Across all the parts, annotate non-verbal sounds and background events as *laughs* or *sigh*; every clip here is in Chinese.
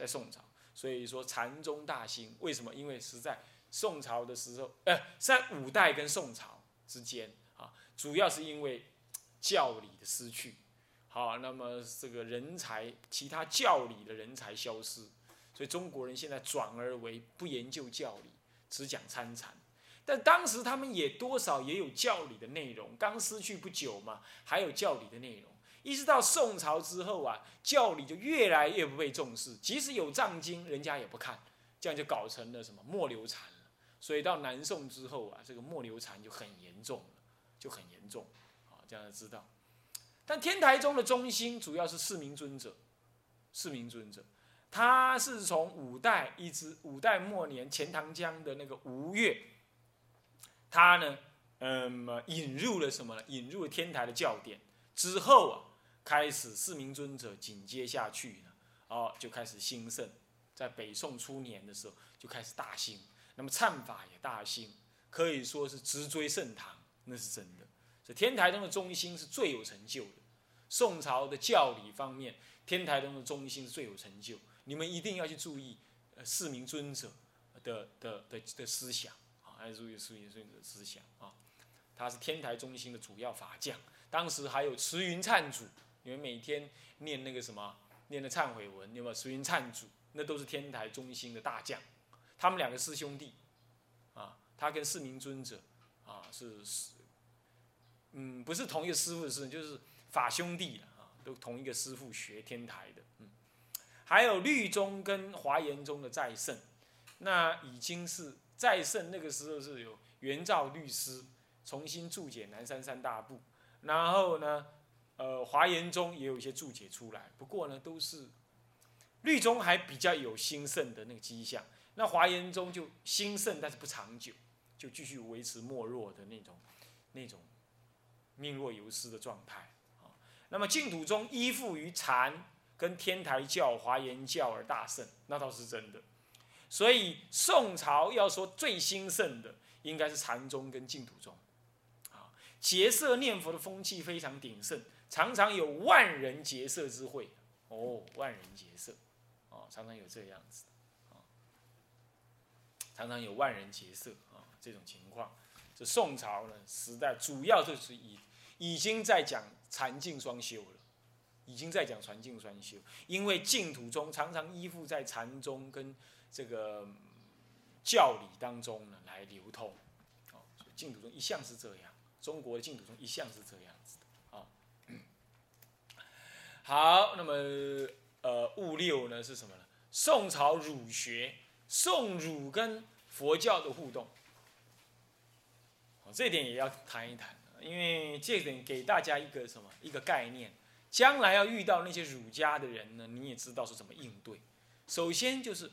在宋朝，所以说禅宗大兴。为什么？因为实在宋朝的时候，呃，在五代跟宋朝之间啊，主要是因为教理的失去。好，那么这个人才，其他教理的人才消失，所以中国人现在转而为不研究教理，只讲参禅。但当时他们也多少也有教理的内容，刚失去不久嘛，还有教理的内容。一直到宋朝之后啊，教理就越来越不被重视，即使有藏经，人家也不看，这样就搞成了什么末流禅了。所以到南宋之后啊，这个末流禅就很严重了，就很严重。啊，这样就知道。但天台宗的中心主要是四明尊者，四明尊者，他是从五代一直五代末年钱塘江的那个吴越，他呢，嗯，引入了什么呢？引入了天台的教典之后啊，开始四明尊者紧接下去呢，哦，就开始兴盛，在北宋初年的时候就开始大兴，那么忏法也大兴，可以说是直追盛唐，那是真的。这天台宗的中心是最有成就的。宋朝的教理方面，天台宗的中心是最有成就。你们一定要去注意，呃，四明尊者的的的的思想啊，要注意四明尊者的思想啊。他是天台中心的主要法将，当时还有慈云忏祖，你们每天念那个什么，念的忏悔文，有没有？慈云忏主，那都是天台中心的大将。他们两个师兄弟，啊，他跟四明尊者，啊，是是，嗯，不是同一个师傅的师，就是。法兄弟啊，都同一个师傅学天台的，嗯，还有律宗跟华严宗的再胜，那已经是再胜那个时候是有元照律师重新注解南山三大部，然后呢，呃，华严宗也有一些注解出来，不过呢，都是律宗还比较有兴盛的那个迹象，那华严宗就兴盛，但是不长久，就继续维持没落的那种那种命若游丝的状态。那么净土宗依附于禅跟天台教、华严教而大盛，那倒是真的。所以宋朝要说最兴盛的，应该是禅宗跟净土宗。啊，结社念佛的风气非常鼎盛，常常有万人结社之会。哦，万人结社，哦，常常有这样子，啊，常常有万人结社啊，这种情况。这宋朝呢时代，主要就是以已经在讲。禅净双修了，已经在讲禅净双修，因为净土中常常依附在禅宗跟这个教理当中呢来流通，哦，净土中一向是这样，中国的净土中一向是这样子的。好，那么呃，物六呢是什么呢？宋朝儒学，宋儒跟佛教的互动，这点也要谈一谈。因为这点给大家一个什么一个概念，将来要遇到那些儒家的人呢，你也知道是怎么应对。首先就是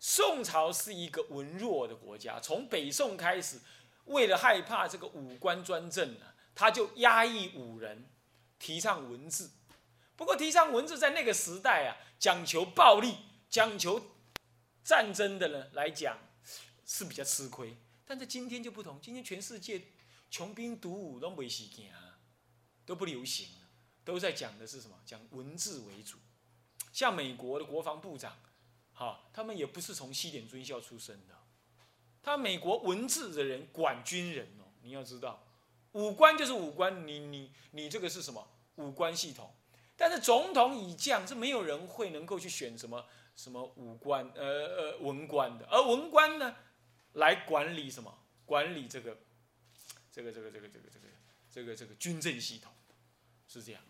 宋朝是一个文弱的国家，从北宋开始，为了害怕这个武官专政呢，他就压抑武人，提倡文字。不过提倡文字在那个时代啊，讲求暴力、讲求战争的呢来讲是比较吃亏。但在今天就不同，今天全世界。穷兵黩武都没时间啊，都不流行，都在讲的是什么？讲文字为主。像美国的国防部长，哈，他们也不是从西点军校出身的，他美国文字的人管军人哦。你要知道，五官就是五官，你你你这个是什么五官系统？但是总统以降是没有人会能够去选什么什么武官，呃呃文官的，而文官呢，来管理什么？管理这个。这个这个这个这个这个这个这个军政系统是这样，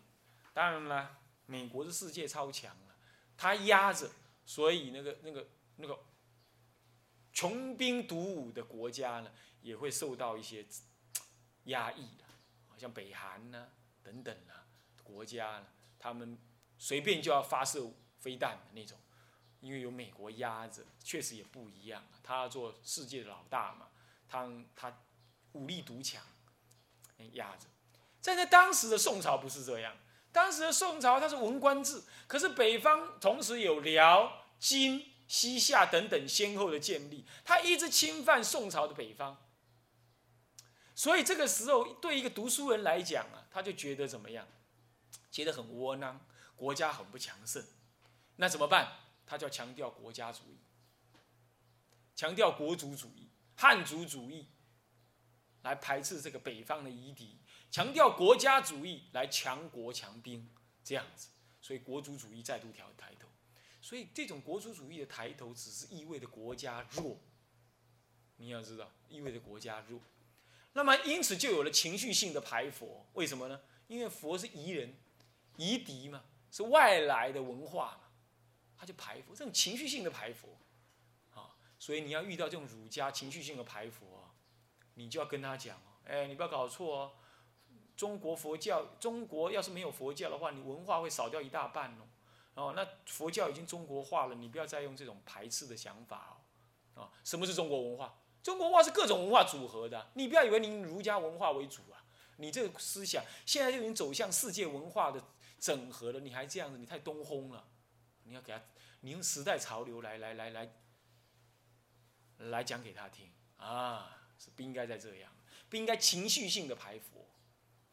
当然了，美国的世界超强了，他压着，所以那个那个那个穷兵黩武的国家呢，也会受到一些压抑的，好像北韩呢等等啊国家呢，他们随便就要发射飞弹的那种，因为有美国压着，确实也不一样，他要做世界的老大嘛，他他。武力独强，压着。在在当时的宋朝不是这样，当时的宋朝它是文官制，可是北方同时有辽、金、西夏等等先后的建立，他一直侵犯宋朝的北方。所以这个时候对一个读书人来讲啊，他就觉得怎么样？觉得很窝囊，国家很不强盛。那怎么办？他就要强调国家主义，强调国族主义、汉族主义，来排斥这个北方的夷狄，强调国家主义来强国强兵，这样子，所以国族主义再度调抬头。所以这种国族主义的抬头，只是意味着国家弱。你要知道，意味着国家弱。那么因此就有了情绪性的排佛，为什么呢？因为佛是夷人、夷狄嘛，是外来的文化嘛，他就排佛，这种情绪性的排佛，啊，所以你要遇到这种儒家情绪性的排佛啊，你就要跟他讲哦，哎，你不要搞错哦，中国佛教，中国要是没有佛教的话，你文化会少掉一大半哦，哦，那佛教已经中国化了，你不要再用这种排斥的想法哦，啊，什么是中国文化？中国文化是各种文化组合的，你不要以为你儒家文化为主啊，你这个思想现在就已经走向世界文化的整合了，你还这样子，你太东轰了，你要给他，你用时代潮流来来来来来讲给他听。啊，是不应该再这样，不应该情绪性的排佛。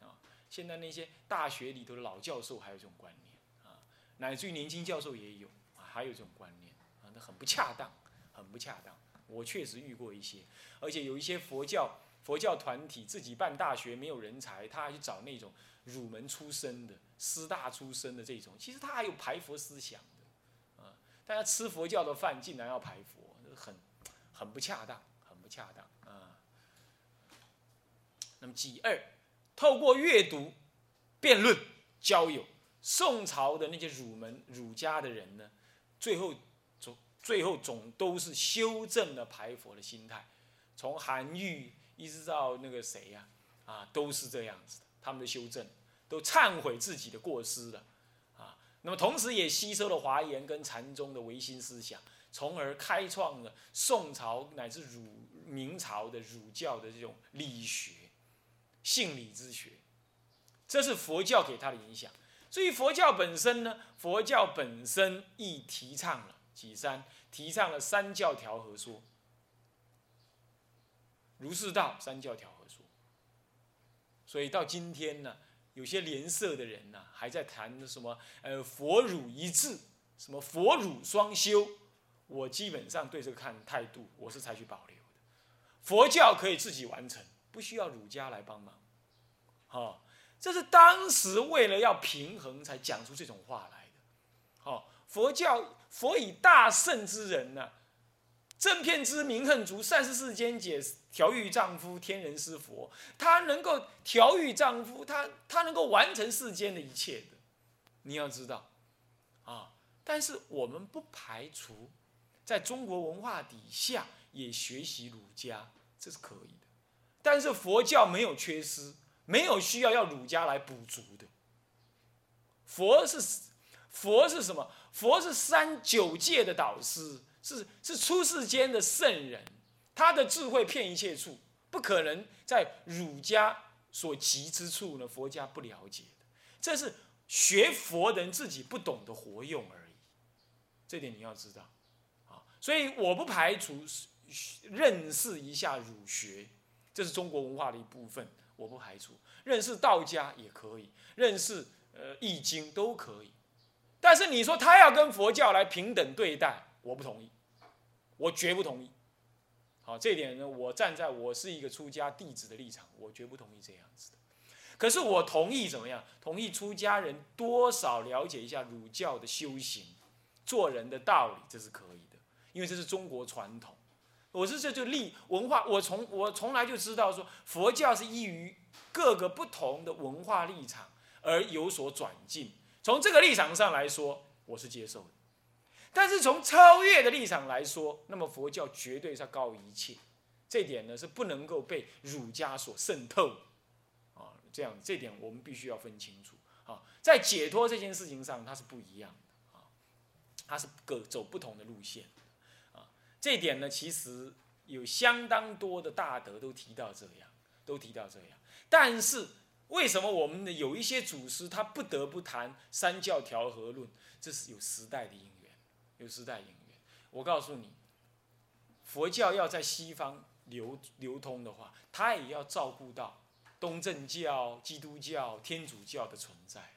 啊，现在那些大学里头的老教授还有这种观念。啊，乃至于年轻教授也有啊，还有这种观念。啊，那很不恰当，很不恰当。我确实遇过一些，而且有一些佛教佛教团体自己办大学没有人才，他还去找那种儒门出身的、师大出身的这种，其实他还有排佛思想的，啊，大家吃佛教的饭竟然要排佛，很很不恰当，很不恰当啊。那么几二，透过阅读、辩论、交友，宋朝的那些儒门儒家的人呢，最后总。最后总都是修正了排佛的心态，从韩愈一直到那个谁呀，啊，都是这样子的。他们的修正都忏悔自己的过失了，啊，那么同时也吸收了华严跟禅宗的唯心思想，从而开创了宋朝乃至儒明朝的儒教的这种理学、性理之学，这是佛教给他的影响。所以佛教本身呢，佛教本身亦提倡了。几三提倡了三教调和说，儒释道三教调和说，所以到今天呢，有些连色的人呢，还在谈什么呃佛儒一致，什么佛儒双修，我基本上对这个看态度，我是采取保留的。佛教可以自己完成，不需要儒家来帮忙，好，这是当时为了要平衡才讲出这种话来的，好。佛教佛以大圣之人呢，正片之名恨足，善事世间解，调御丈夫，天人师佛。他能够调御丈夫，他他能够完成世间的一切的。你要知道，啊，但是我们不排除在中国文化底下也学习儒家，这是可以的。但是佛教没有缺失，没有需要要儒家来补足的。佛是佛是什么？佛是三九界的导师，是是出世间的圣人，他的智慧遍一切处，不可能在儒家所及之处呢，佛家不了解的，这是学佛人自己不懂得活用而已，这点你要知道，啊，所以我不排除认识一下儒学，这是中国文化的一部分，我不排除。认识道家也可以，认识呃易经都可以。但是你说他要跟佛教来平等对待，我不同意，我绝不同意。好，这一点呢，我站在我是一个出家弟子的立场，我绝不同意这样子的。可是我同意怎么样？同意出家人多少了解一下儒教的修行、做人的道理，这是可以的，因为这是中国传统。我是这就立文化，我从我从来就知道说，佛教是依于各个不同的文化立场而有所转进。从这个立场上来说，我是接受的；但是从超越的立场来说，那么佛教绝对是要高于一切，这点呢是不能够被儒家所渗透，啊，这样这点我们必须要分清楚啊。在解脱这件事情上，它是不一样的啊，它是各走不同的路线啊。这点呢，其实有相当多的大德都提到这样，都提到这样，但是。为什么我们的有一些祖师他不得不谈三教调和论？这是有时代的因，有时代因缘。我告诉你，佛教要在西方流流通的话，它也要照顾到东正教、基督教、天主教的存在，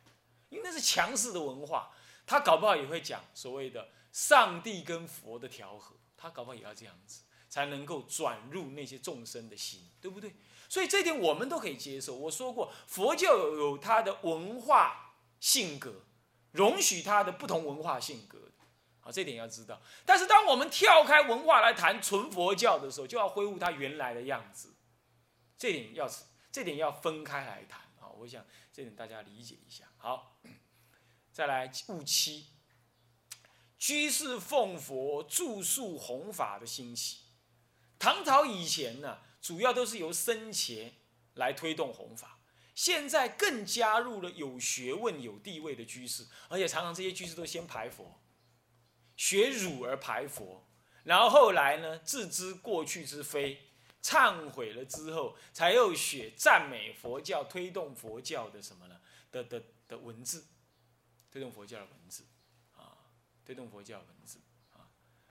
因为那是强势的文化。他搞不好也会讲所谓的上帝跟佛的调和，他搞不好也要这样子，才能够转入那些众生的心，对不对？所以这点我们都可以接受。我说过，佛教有它的文化性格，容许它的不同文化性格。好，这点要知道。但是当我们跳开文化来谈纯佛教的时候，就要恢复它原来的样子。这点要，这点要分开来谈。啊，我想这点大家理解一下。好，再来戊七，居士奉佛住宿弘法的兴起。唐朝以前呢，主要都是由僧伽来推动弘法，现在更加入了有学问、有地位的居士，而且常常这些居士都先排佛。学儒而排佛，然后后来呢，自知过去之非，忏悔了之后，才又学赞美佛教，推动佛教的什么呢？的的的文字，推动佛教的文字，啊，推动佛教的文字，啊，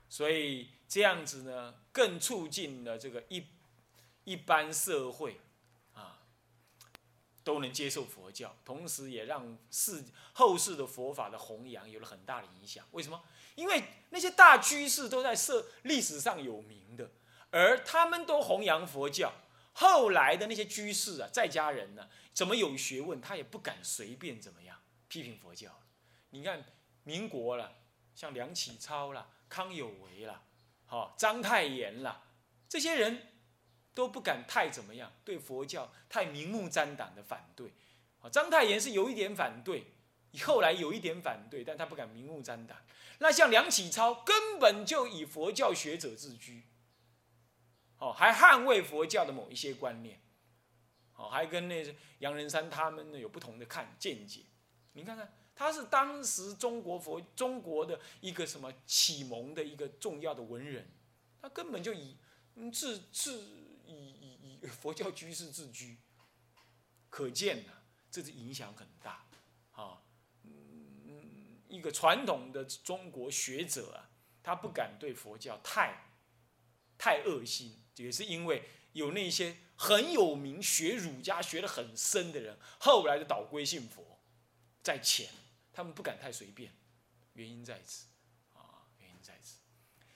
所以这样子呢，更促进了这个一一般社会，都能接受佛教，同时也让世后世的佛法的弘扬有了很大的影响。为什么？因为那些大居士都在社历史上有名的，而他们都弘扬佛教。后来的那些居士啊，在家人呢，怎么有学问，他也不敢随便怎么样批评佛教。你看民国了，像梁启超了、康有为啦、好章太炎啦，这些人都不敢太怎么样对佛教太明目张胆的反对。啊，章太炎是有一点反对，后来有一点反对，但他不敢明目张胆。那像梁启超根本就以佛教学者自居，哦，还捍卫佛教的某一些观念，哦，还跟那杨仁山他们呢有不同的看见解。你看看，他是当时中国佛中国的一个什么启蒙的一个重要的文人，他根本就以自自以以以佛教居士自居，可见呐，这是影响很大，啊。嗯一个传统的中国学者啊，他不敢对佛教太太恶心，也是因为有那些很有名学儒家学得很深的人，后来的倒归信佛在前，他们不敢太随便，原因在此。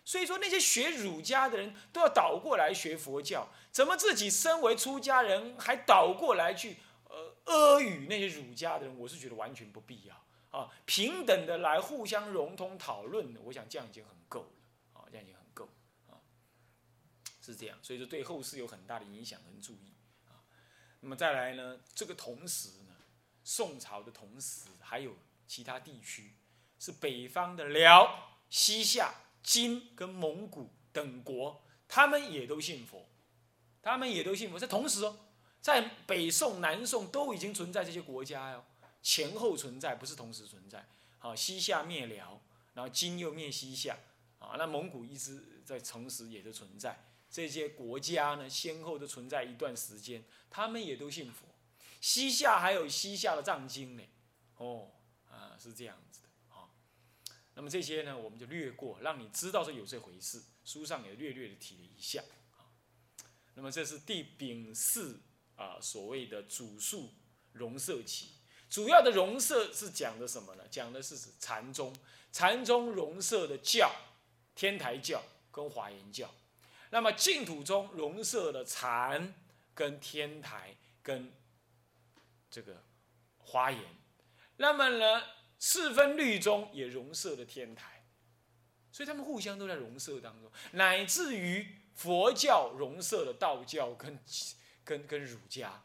所以说那些学儒家的人都要倒过来学佛教，怎么自己身为出家人还倒过来去呃阿谀那些儒家的人？我是觉得完全不必要。啊，平等的来互相融通讨论，我想这样已经很够了。啊，这样已经很够。啊，是这样，所以说对后世有很大的影响跟注意。啊，那么再来呢，这个同时呢，宋朝的同时还有其他地区，是北方的辽、西夏、金跟蒙古等国，他们也都信佛，他们也都信佛。在同时哦，在北宋、南宋都已经存在这些国家哟。前后存在，不是同时存在。好，西夏灭辽，然后金又灭西夏，啊，那蒙古一直在同时也都存在。这些国家呢，先后都存在一段时间，他们也都信佛。西夏还有西夏的藏经呢，哦，啊，是这样子的。那么这些呢，我们就略过，让你知道说有这回事。书上也略略的提了一下。那么这是地丙巳啊，所谓的主述容色期。主要的容色是讲的什么呢？讲的是指禅宗，禅宗容色的教，天台教跟华严教。那么净土中容色的禅跟天台跟这个华严。那么呢，四分律宗也容色的天台，所以他们互相都在容色当中，乃至于佛教容色的道教跟跟跟儒家。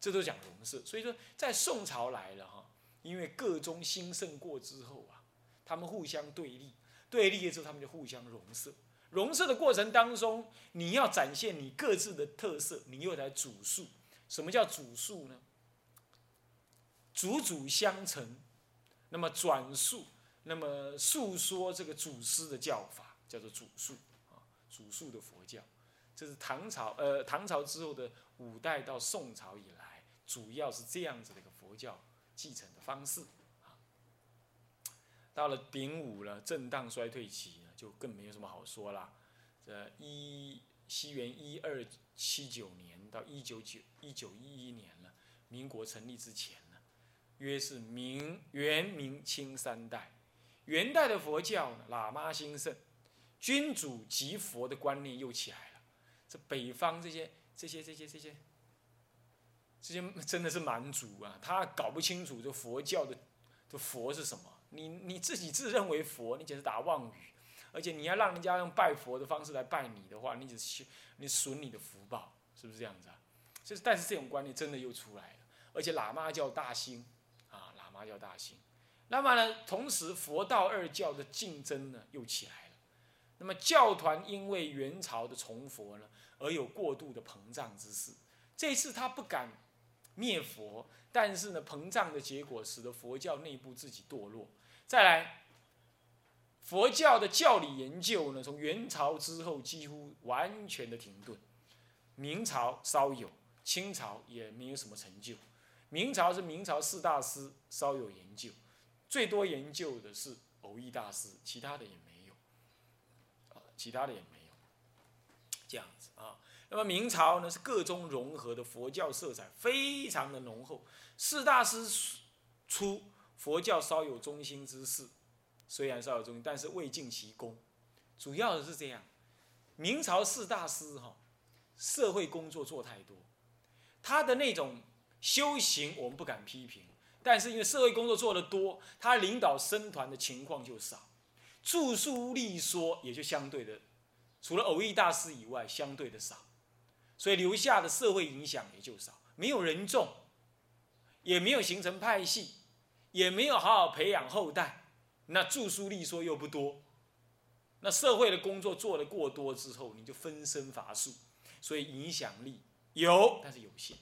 这都讲容色，所以说在宋朝来了哈，因为各宗兴盛过之后啊，他们互相对立，对立了之后他们就互相容色，容色的过程当中，你要展现你各自的特色，你又来主述。什么叫主述呢？主主相承，那么转述，那么诉说这个祖师的教法，叫做祖述啊，祖述的佛教，这是唐朝呃唐朝之后的五代到宋朝以来。主要是这样子的一个佛教继承的方式啊。到了丙午了，震荡衰退期呢，就更没有什么好说了。这一西元一二七九年到一九九一九一一年了，民国成立之前约是明元明清三代。元代的佛教呢，喇嘛兴盛，君主即佛的观念又起来了。这北方这些这些这些这些这些真的是蛮族啊，他搞不清楚这佛教的这佛是什么。你你自己自认为佛，你简直打妄语。而且你要让人家用拜佛的方式来拜你的话，你只是你损你的福报，是不是这样子啊？就是，但是这种观念真的又出来了。而且喇嘛教大兴，啊，喇嘛教大兴。那么呢，同时佛道二教的竞争呢又起来了。那么教团因为元朝的崇佛呢，而有过度的膨胀之势。这次他不敢灭佛，但是呢，膨胀的结果使得佛教内部自己堕落。再来，佛教的教理研究呢，从元朝之后几乎完全的停顿。明朝稍有，清朝也没有什么成就。明朝是明朝四大师稍有研究。最多研究的是偶益大师，其他的也没有，啊，其他的也没有，这样子啊。那么明朝呢，是各中融合的佛教色彩非常的浓厚。四大师出佛教稍有中心之势，虽然稍有中心，但是未尽其功。主要的是这样，明朝四大师哈，社会工作做太多，他的那种修行我们不敢批评。但是因为社会工作做得多，他领导僧团的情况就少，著书立说也就相对的，除了偶遇大师以外，相对的少，所以留下的社会影响也就少，没有人众，也没有形成派系，也没有好好培养后代，那著书立说又不多，那社会的工作做得过多之后，你就分身乏术，所以影响力有，但是有限。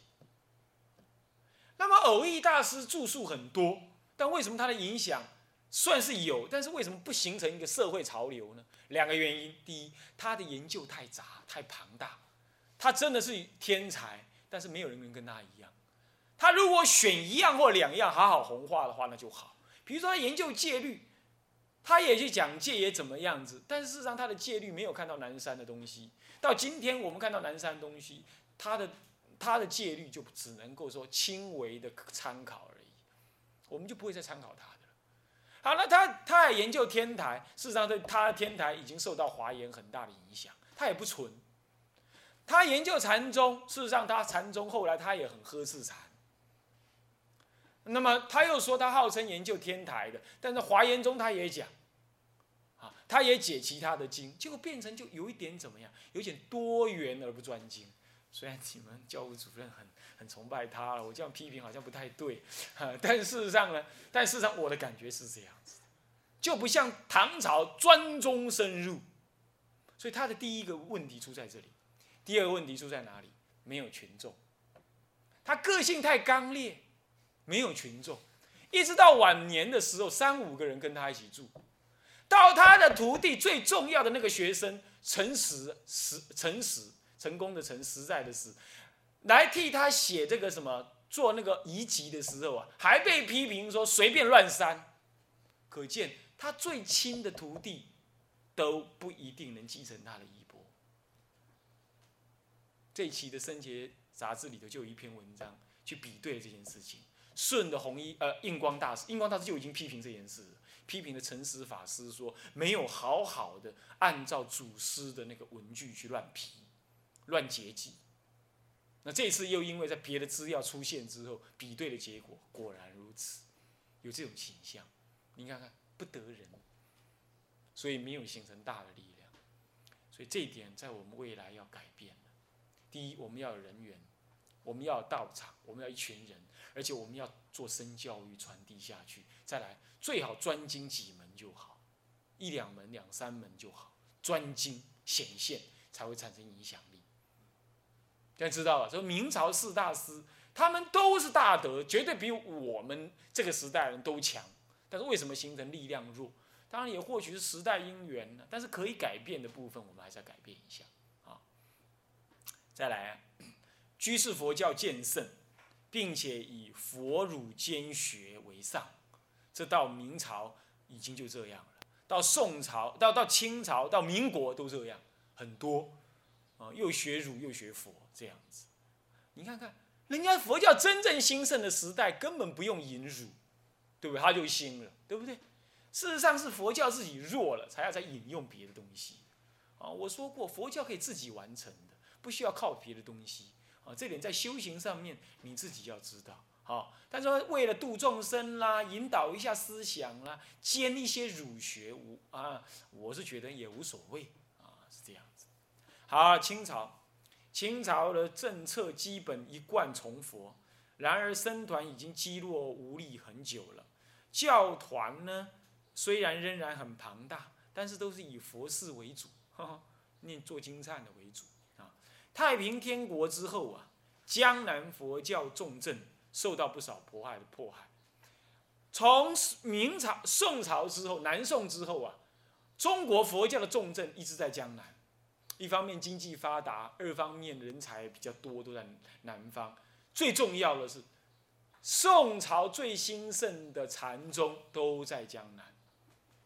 那么偶益大师著述很多，但为什么他的影响算是有，但是为什么不形成一个社会潮流呢？两个原因：第一，他的研究太杂太庞大，他真的是天才，但是没有人能跟他一样。他如果选一样或两样好好红化的话，那就好。比如说他研究戒律，他也去讲戒也怎么样子，但事实上他的戒律没有看到南山的东西。到今天我们看到南山的东西，他的。他的戒律就只能够说轻微的参考而已，我们就不会再参考他的了。好，那他他还研究天台，事实上对他的天台已经受到华严很大的影响，他也不纯。他研究禅宗，事实上他禅宗后来他也很呵斥禅。那么他又说他号称研究天台的，但是华严宗他也讲，啊，他也解其他的经，结果变成就有一点怎么样，有点多元而不专精。虽然你们教务主任很很崇拜他了，我这样批评好像不太对，哈 *laughs* 但事实上呢，但事实上我的感觉是这样子，就不像唐朝专中深入，所以他的第一个问题出在这里，第二个问题出在哪里？没有群众，他个性太刚烈，没有群众，一直到晚年的时候，三五个人跟他一起住，到他的徒弟最重要的那个学生陈实实陈实。成功的成，实在的实，来替他写这个什么做那个遗籍的时候啊，还被批评说随便乱删，可见他最亲的徒弟都不一定能继承他的衣钵。这一期的《生节》杂志里头就有一篇文章去比对这件事情，顺的红衣呃印光大师，印光大师就已经批评这件事，批评了陈实法师说没有好好的按照祖师的那个文具去乱批。乱结集，那这次又因为在别的资料出现之后比对的结果果然如此，有这种倾向，你看看不得人，所以没有形成大的力量，所以这一点在我们未来要改变第一，我们要有人员，我们要有道场，我们要一群人，而且我们要做深教育传递下去。再来，最好专精几门就好，一两门、两三门就好，专精显现才会产生影响力。大家知道了，说明朝四大师，他们都是大德，绝对比我们这个时代人都强。但是为什么形成力量弱？当然也或许是时代因缘呢。但是可以改变的部分，我们还是要改变一下啊。再来，居士佛教渐盛，并且以佛儒兼学为上，这到明朝已经就这样了。到宋朝，到到清朝，到民国都这样，很多。啊，又学儒又学佛这样子，你看看，人家佛教真正兴盛的时代根本不用引儒，对不对？他就兴了，对不对？事实上是佛教自己弱了，才要再引用别的东西。啊，我说过，佛教可以自己完成的，不需要靠别的东西。啊，这点在修行上面你自己要知道。好，但是为了度众生啦，引导一下思想啦，兼一些儒学无啊，我是觉得也无所谓，好，清朝，清朝的政策基本一贯从佛，然而僧团已经积弱无力很久了。教团呢，虽然仍然很庞大，但是都是以佛事为主，*laughs* 念做经忏的为主啊。太平天国之后啊，江南佛教重镇。受到不少迫害的迫害。从明朝、宋朝之后，南宋之后啊，中国佛教的重镇一直在江南。一方面经济发达，二方面人才比较多，都在南方。最重要的是，宋朝最兴盛的禅宗都在江南，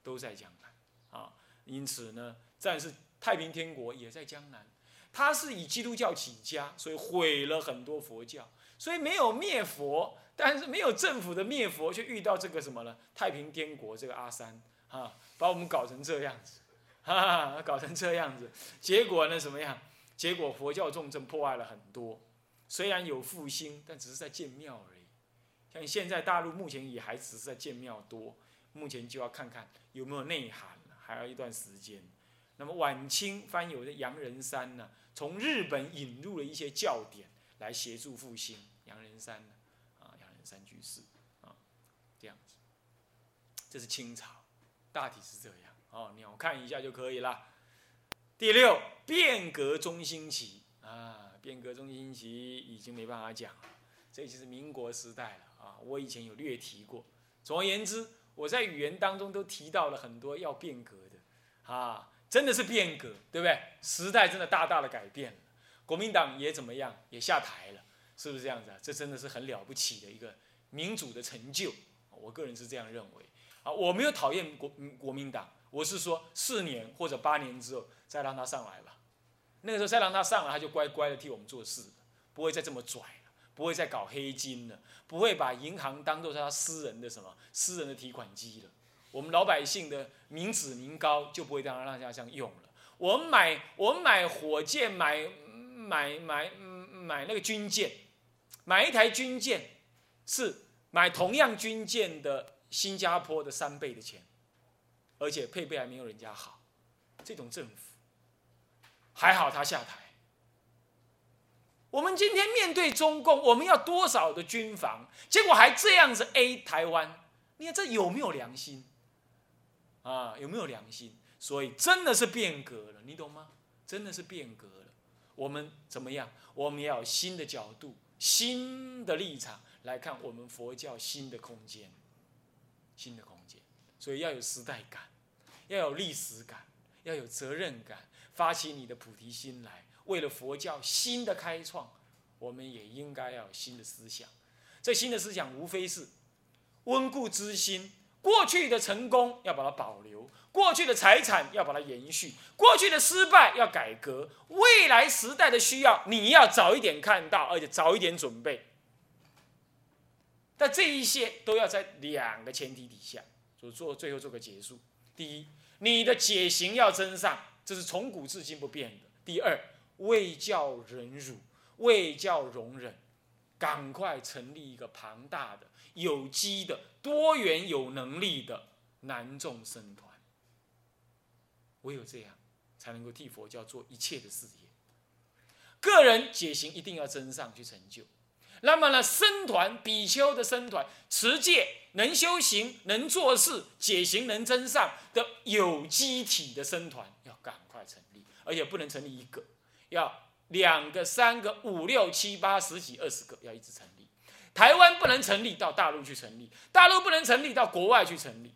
都在江南啊。因此呢，但是太平天国也在江南。它是以基督教起家，所以毁了很多佛教。所以没有灭佛，但是没有政府的灭佛，却遇到这个什么呢？太平天国这个阿三，哈，把我们搞成这样子，哈哈，搞成这样子，结果呢，什么样？结果佛教重镇破坏了很多，虽然有复兴，但只是在建庙而已。像现在大陆目前也还只是在建庙多，目前就要看看有没有内涵了，还要一段时间。那么晚清翻有的杨仁山呢，从日本引入了一些教典来协助复兴。杨仁山呢？啊，杨仁山居士啊，这样子，这是清朝，大体是这样哦，鸟看一下就可以了。第六，变革中心期啊，变革中心期已经没办法讲了，这就是民国时代了啊。我以前有略提过，总而言之，我在语言当中都提到了很多要变革的啊，真的是变革，对不对？时代真的大大的改变了，国民党也怎么样，也下台了。是不是这样子啊？这真的是很了不起的一个民主的成就，我个人是这样认为。啊，我没有讨厌国国民党，我是说四年或者八年之后再让他上来吧。那个时候再让他上来，他就乖乖的替我们做事，不会再这么拽了，不会再搞黑金了，不会把银行当做他私人的什么私人的提款机了。我们老百姓的民脂民膏就不会让他让大家这样用了。我们买我们买火箭，买买买买那个军舰。买一台军舰，是买同样军舰的新加坡的三倍的钱，而且配备还没有人家好。这种政府，还好他下台。我们今天面对中共，我们要多少的军防？结果还这样子 A 台湾，你看这有没有良心？啊，有没有良心？所以真的是变革了，你懂吗？真的是变革了。我们怎么样？我们要有新的角度。新的立场来看，我们佛教新的空间，新的空间，所以要有时代感，要有历史感，要有责任感，发起你的菩提心来，为了佛教新的开创，我们也应该要有新的思想。这新的思想无非是温故知新，过去的成功要把它保留。过去的财产要把它延续，过去的失败要改革，未来时代的需要你要早一点看到，而且早一点准备。但这一些都要在两个前提底下，就做最后做个结束。第一，你的解行要真上，这是从古至今不变的。第二，为教忍辱，为教容忍，赶快成立一个庞大的、有机的、多元、有能力的南众僧团。唯有这样，才能够替佛教做一切的事业。个人解行一定要真上去成就。那么呢，僧团比丘的僧团，持戒能修行、能做事、解行能增上的有机体的僧团，要赶快成立，而且不能成立一个，要两个、三个、五六七八十几、二十个，要一直成立。台湾不能成立，到大陆去成立；大陆不能成立，到国外去成立。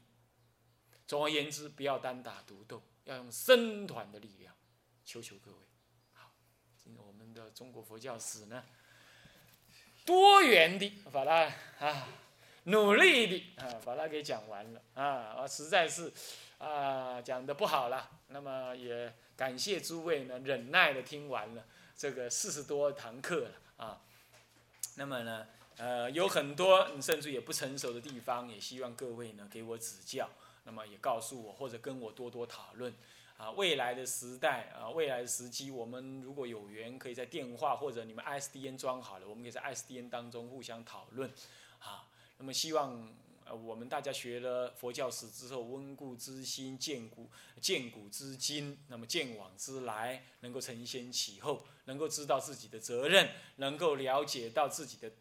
总而言之，不要单打独斗。要用僧团的力量，求求各位，好，我们的中国佛教史呢，多元的把它啊，努力的啊，把它给讲完了啊，我实在是啊讲的不好了，那么也感谢诸位呢忍耐的听完了这个四十多堂课了啊，那么呢呃有很多甚至也不成熟的地方，也希望各位呢给我指教。那么也告诉我，或者跟我多多讨论。啊，未来的时代啊，未来的时机，我们如果有缘，可以在电话或者你们 SDN 装好了，我们可以在 SDN 当中互相讨论。啊，那么希望呃我们大家学了佛教史之后，温故知新，见古见古知今，那么见往知来，能够承先启后，能够知道自己的责任，能够了解到自己的。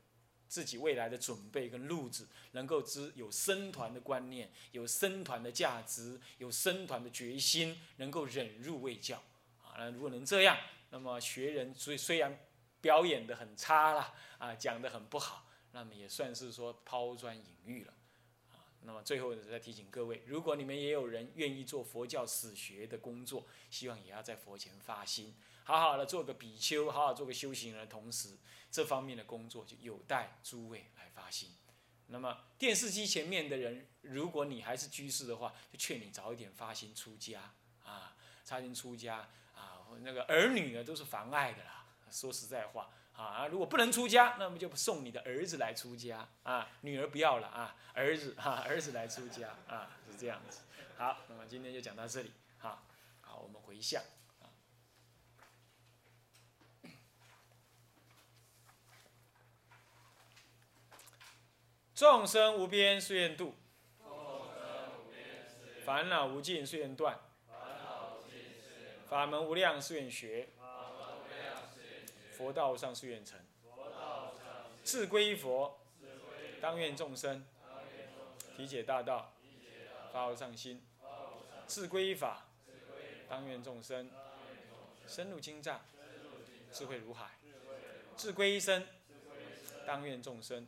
自己未来的准备跟路子，能够知有生团的观念，有生团的价值，有生团的决心，能够忍辱为教啊。那如果能这样，那么学人虽虽然表演的很差了啊，讲的很不好，那么也算是说抛砖引玉了啊。那么最后再提醒各位，如果你们也有人愿意做佛教史学的工作，希望也要在佛前发心。好好的做个比丘，好好做个修行人同时，这方面的工作就有待诸位来发心。那么电视机前面的人，如果你还是居士的话，就劝你早一点发心出家啊，发心出家啊。那个儿女呢，都是妨碍的啦。说实在话啊，如果不能出家，那么就送你的儿子来出家啊，女儿不要了啊，儿子哈，儿子来出家啊，是这样子。好，那么今天就讲到这里哈。好，我们回向。众生无边誓愿度，烦恼无尽誓愿断，法门无量誓愿学，佛道上誓愿成。自归佛，当愿众生。体解大道，发无上心；智归法，当愿众生。深入经藏，智慧如海；智归一生，当愿众生。